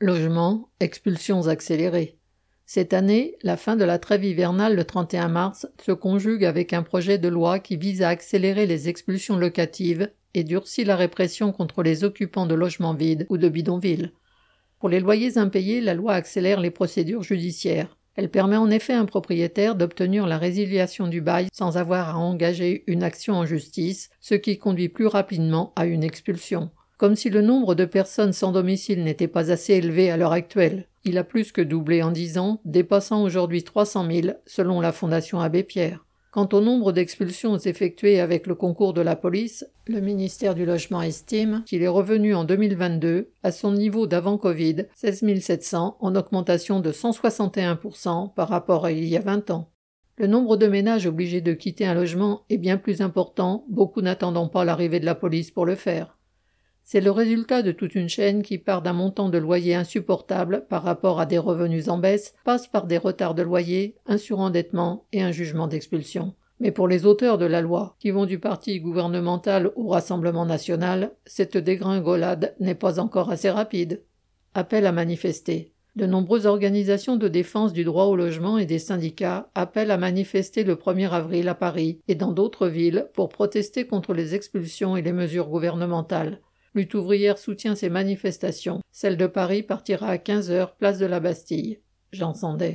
Logement, expulsions accélérées. Cette année, la fin de la trêve hivernale le 31 mars se conjugue avec un projet de loi qui vise à accélérer les expulsions locatives et durcit la répression contre les occupants de logements vides ou de bidonvilles. Pour les loyers impayés, la loi accélère les procédures judiciaires. Elle permet en effet à un propriétaire d'obtenir la résiliation du bail sans avoir à engager une action en justice, ce qui conduit plus rapidement à une expulsion. Comme si le nombre de personnes sans domicile n'était pas assez élevé à l'heure actuelle. Il a plus que doublé en dix ans, dépassant aujourd'hui 300 000 selon la Fondation Abbé Pierre. Quant au nombre d'expulsions effectuées avec le concours de la police, le ministère du Logement estime qu'il est revenu en 2022 à son niveau d'avant Covid, 16 700, en augmentation de 161% par rapport à il y a 20 ans. Le nombre de ménages obligés de quitter un logement est bien plus important, beaucoup n'attendant pas l'arrivée de la police pour le faire. C'est le résultat de toute une chaîne qui part d'un montant de loyer insupportable par rapport à des revenus en baisse, passe par des retards de loyer, un surendettement et un jugement d'expulsion. Mais pour les auteurs de la loi, qui vont du parti gouvernemental au Rassemblement national, cette dégringolade n'est pas encore assez rapide. Appel à manifester. De nombreuses organisations de défense du droit au logement et des syndicats appellent à manifester le 1er avril à Paris et dans d'autres villes pour protester contre les expulsions et les mesures gouvernementales. Lutte ouvrière soutient ces manifestations. Celle de Paris partira à 15 heures, place de la Bastille. Sandet.